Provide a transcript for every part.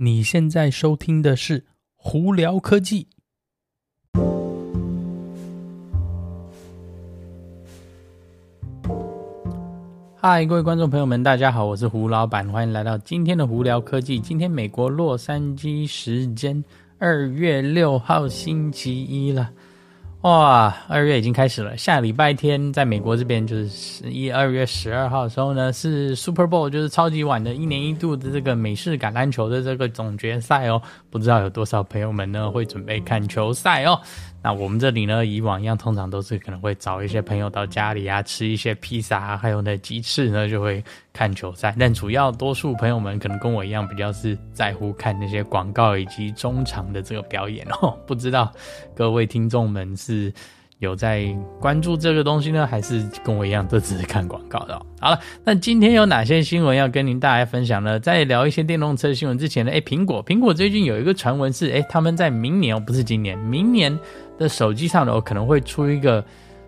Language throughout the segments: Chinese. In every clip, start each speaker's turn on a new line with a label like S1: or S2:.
S1: 你现在收听的是胡聊科技。嗨，各位观众朋友们，大家好，我是胡老板，欢迎来到今天的胡聊科技。今天美国洛杉矶时间二月六号星期一了。哇，二月已经开始了。下礼拜天，在美国这边就是十一二月十二号的时候呢，是 Super Bowl，就是超级碗的一年一度的这个美式橄榄球的这个总决赛哦。不知道有多少朋友们呢会准备看球赛哦。那我们这里呢，以往一样，通常都是可能会找一些朋友到家里啊，吃一些披萨啊，还有那鸡翅呢，就会看球赛。但主要多数朋友们可能跟我一样，比较是在乎看那些广告以及中场的这个表演哦。不知道各位听众们是有在关注这个东西呢，还是跟我一样都只是看广告的？好了，那今天有哪些新闻要跟您大家分享呢？在聊一些电动车新闻之前呢，诶，苹果，苹果最近有一个传闻是，诶，他们在明年哦，不是今年，明年。的手机上头可能会出一个，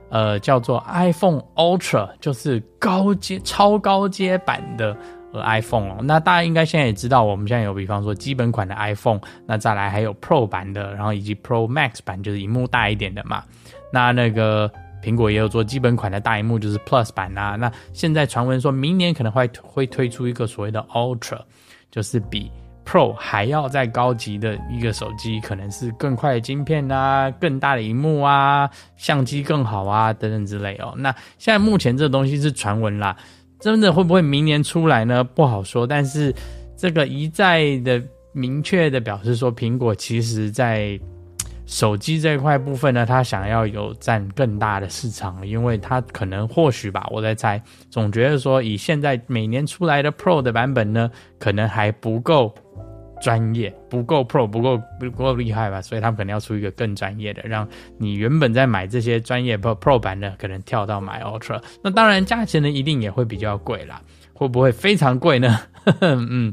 S1: 呃，叫做 iPhone Ultra，就是高阶、超高阶版的呃 iPhone 哦。那大家应该现在也知道，我们现在有比方说基本款的 iPhone，那再来还有 Pro 版的，然后以及 Pro Max 版，就是荧幕大一点的嘛。那那个苹果也有做基本款的大荧幕，就是 Plus 版啊。那现在传闻说明年可能会会推出一个所谓的 Ultra，就是比。Pro 还要再高级的一个手机，可能是更快的晶片啊，更大的荧幕啊，相机更好啊，等等之类哦。那现在目前这东西是传闻啦，真的会不会明年出来呢？不好说。但是这个一再的明确的表示说，苹果其实在。手机这一块部分呢，他想要有占更大的市场，因为他可能或许吧，我在猜，总觉得说以现在每年出来的 Pro 的版本呢，可能还不够专业，不够 Pro，不够不够厉害吧，所以他们可能要出一个更专业的，让你原本在买这些专业 Pro Pro 版的，可能跳到买 Ultra，那当然价钱呢一定也会比较贵啦，会不会非常贵呢？嗯。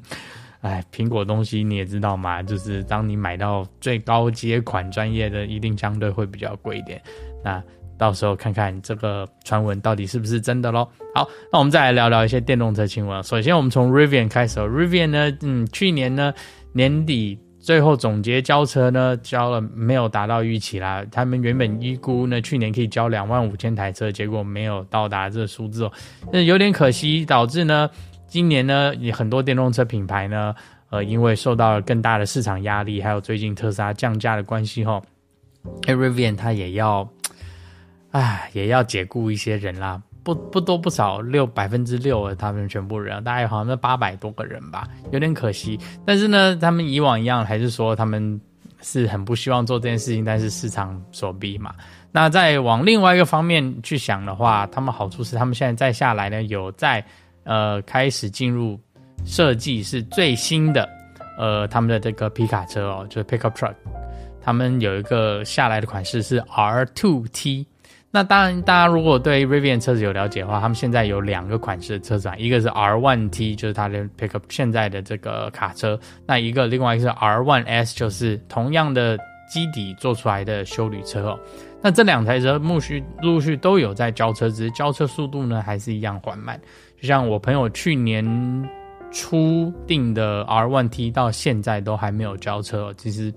S1: 哎，苹果东西你也知道嘛，就是当你买到最高阶款专业的，一定相对会比较贵一点。那到时候看看这个传闻到底是不是真的咯。好，那我们再来聊聊一些电动车新闻。首先，我们从 Rivian 开始。Rivian 呢，嗯，去年呢年底最后总结交车呢交了没有达到预期啦。他们原本预估呢去年可以交两万五千台车，结果没有到达这个数字哦，那有点可惜，导致呢。今年呢，也很多电动车品牌呢，呃，因为受到了更大的市场压力，还有最近特斯拉降价的关系，哈，Rivian 它也要，唉，也要解雇一些人啦，不不多不少，六百分之六的他们全部人，大概好像是八百多个人吧，有点可惜。但是呢，他们以往一样，还是说他们是很不希望做这件事情，但是市场所逼嘛。那再往另外一个方面去想的话，他们好处是他们现在再下来呢，有在。呃，开始进入设计是最新的，呃，他们的这个皮卡车哦，就是 pickup truck，他们有一个下来的款式是 R2T。那当然，大家如果对 Rivian 车子有了解的话，他们现在有两个款式的车子，一个是 R1T，就是它的 pickup 现在的这个卡车，那一个另外一个是 R1S，就是同样的基底做出来的修旅车哦。那这两台车陆续陆续都有在交车，只是交车速度呢还是一样缓慢。就像我朋友去年初订的 R1T，到现在都还没有交车。其实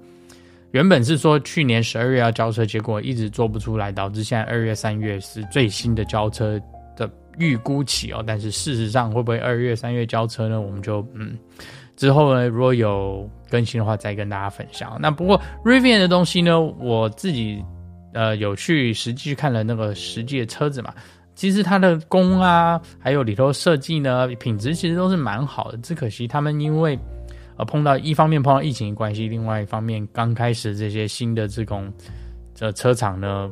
S1: 原本是说去年十二月要交车，结果一直做不出来，导致现在二月、三月是最新的交车的预估期哦。但是事实上会不会二月、三月交车呢？我们就嗯之后呢，如果有更新的话，再跟大家分享。那不过 Rivian 的东西呢，我自己呃有去实际去看了那个实际的车子嘛。其实它的工啊，还有里头设计呢，品质其实都是蛮好的。只可惜他们因为呃碰到一方面碰到疫情的关系，另外一方面刚开始这些新的这种这车厂呢，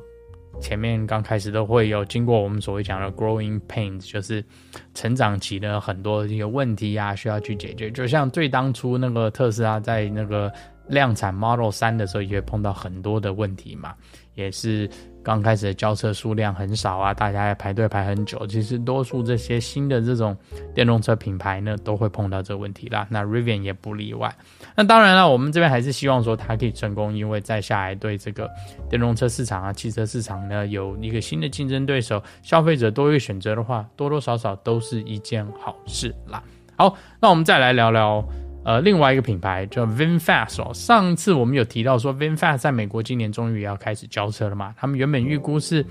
S1: 前面刚开始都会有经过我们所谓讲的 growing pains，就是成长期的很多一些问题啊，需要去解决。就像最当初那个特斯拉在那个量产 Model 3的时候，也会碰到很多的问题嘛，也是。刚开始的交车数量很少啊，大家也排队排很久。其实多数这些新的这种电动车品牌呢，都会碰到这个问题啦。那 Rivian 也不例外。那当然了，我们这边还是希望说它可以成功，因为再下来对这个电动车市场啊、汽车市场呢，有一个新的竞争对手，消费者多一个选择的话，多多少少都是一件好事啦。好，那我们再来聊聊。呃另外一个品牌叫 VinFast 哦。上次我们有提到说 VinFast 在美国今年终于要开始交车了嘛？他们原本预估是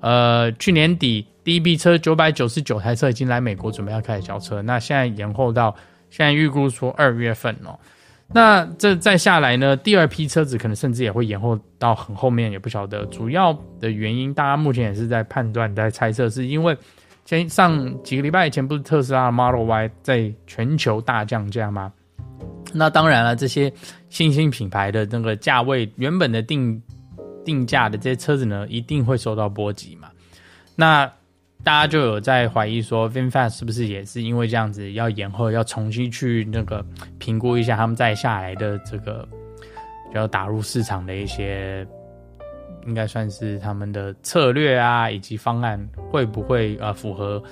S1: 呃去年底第一批车九百九十九台车已经来美国准备要开始交车，那现在延后到现在预估说二月份哦。那这再下来呢？第二批车子可能甚至也会延后到很后面，也不晓得。主要的原因，大家目前也是在判断、在猜测，是因为前上几个礼拜以前不是特斯拉 Model Y 在全球大降价吗？那当然了，这些新兴品牌的那个价位原本的定定价的这些车子呢，一定会受到波及嘛。那大家就有在怀疑说，VinFast 是不是也是因为这样子要延后，要重新去那个评估一下他们再下来的这个就要打入市场的一些，应该算是他们的策略啊，以及方案会不会呃符合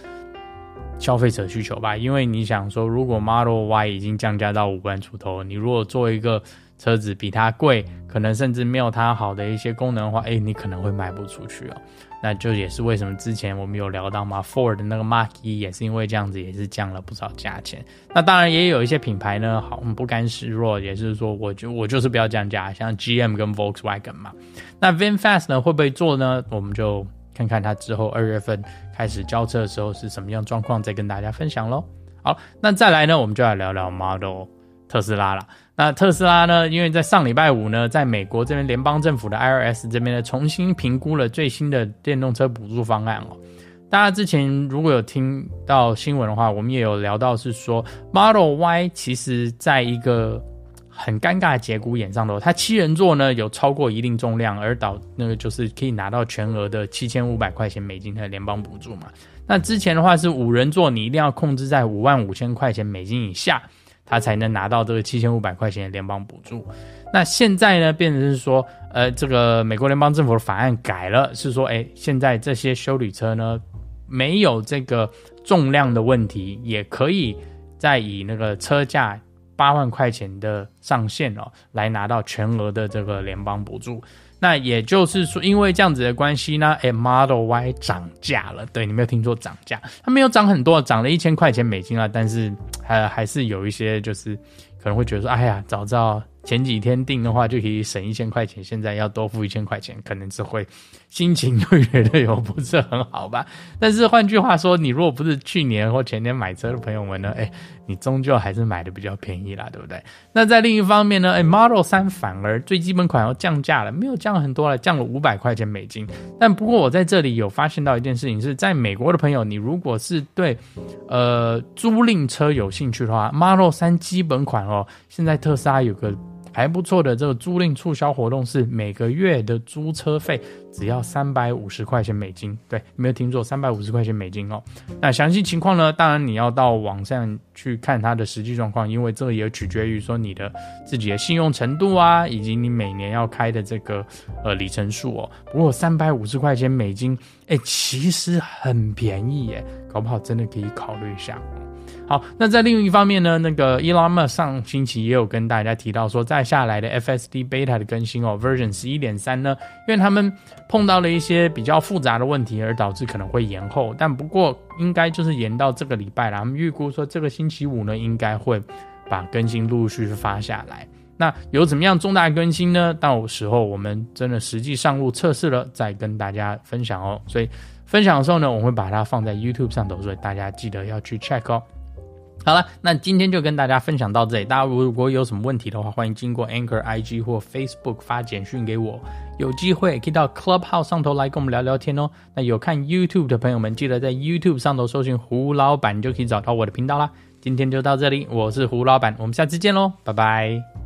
S1: 消费者需求吧？因为你想说，如果 Model Y 已经降价到五万出头，你如果做一个车子比它贵，可能甚至没有它好的一些功能的话，哎，你可能会卖不出去哦。那就也是为什么之前我们有聊到嘛，Ford 的那个 Mark 一也是因为这样子，也是降了不少价钱。那当然也有一些品牌呢，好不甘示弱，也是说我就我就是不要降价，像 GM 跟 Volkswagen 嘛。那 VinFast 呢会不会做呢？我们就看看它之后二月份开始交车的时候是什么样状况，再跟大家分享喽。好，那再来呢，我们就来聊聊 Model 特斯拉了。那特斯拉呢？因为在上礼拜五呢，在美国这边联邦政府的 IRS 这边呢，重新评估了最新的电动车补助方案哦。大家之前如果有听到新闻的话，我们也有聊到是说，Model Y 其实在一个很尴尬的节骨眼上头，它七人座呢有超过一定重量，而导那个就是可以拿到全额的七千五百块钱美金的联邦补助嘛。那之前的话是五人座，你一定要控制在五万五千块钱美金以下。他才能拿到这个七千五百块钱的联邦补助。那现在呢，变成是说，呃，这个美国联邦政府的法案改了，是说，哎，现在这些修旅车呢，没有这个重量的问题，也可以再以那个车价八万块钱的上限哦，来拿到全额的这个联邦补助。那也就是说，因为这样子的关系呢，哎，Model Y 涨价了。对，你没有听说，涨价，它没有涨很多，涨了一千块钱美金啊，但是还还是有一些就是可能会觉得说，哎呀，早知道。前几天订的话就可以省一千块钱，现在要多付一千块钱，可能是会心情会觉得有不是很好吧。但是换句话说，你如果不是去年或前年买车的朋友们呢，哎，你终究还是买的比较便宜啦，对不对？那在另一方面呢，哎，Model 三反而最基本款要降价了，没有降很多了，降了五百块钱美金。但不过我在这里有发现到一件事情是，在美国的朋友，你如果是对呃租赁车有兴趣的话，Model 三基本款哦，现在特斯拉有个。还不错的这个租赁促销活动是每个月的租车费只要三百五十块钱美金，对，没有听错，三百五十块钱美金哦。那详细情况呢？当然你要到网上去看它的实际状况，因为这个也取决于说你的自己的信用程度啊，以及你每年要开的这个呃里程数哦。不过三百五十块钱美金，哎，其实很便宜耶，搞不好真的可以考虑一下。好，那在另一方面呢，那个 Elon Musk 上星期也有跟大家提到说，再下来的 FSD Beta 的更新哦，Version 十一点三呢，因为他们碰到了一些比较复杂的问题，而导致可能会延后。但不过应该就是延到这个礼拜了。他们预估说这个星期五呢，应该会把更新陆陆续续发下来。那有怎么样重大更新呢？到时候我们真的实际上路测试了，再跟大家分享哦。所以分享的时候呢，我会把它放在 YouTube 上头，所以大家记得要去 check 哦。好了，那今天就跟大家分享到这里。大家如果有什么问题的话，欢迎经过 Anchor IG 或 Facebook 发简讯给我。有机会可以到 Clubhouse 上头来跟我们聊聊天哦。那有看 YouTube 的朋友们，记得在 YouTube 上头搜寻胡老板，就可以找到我的频道啦。今天就到这里，我是胡老板，我们下次见喽，拜拜。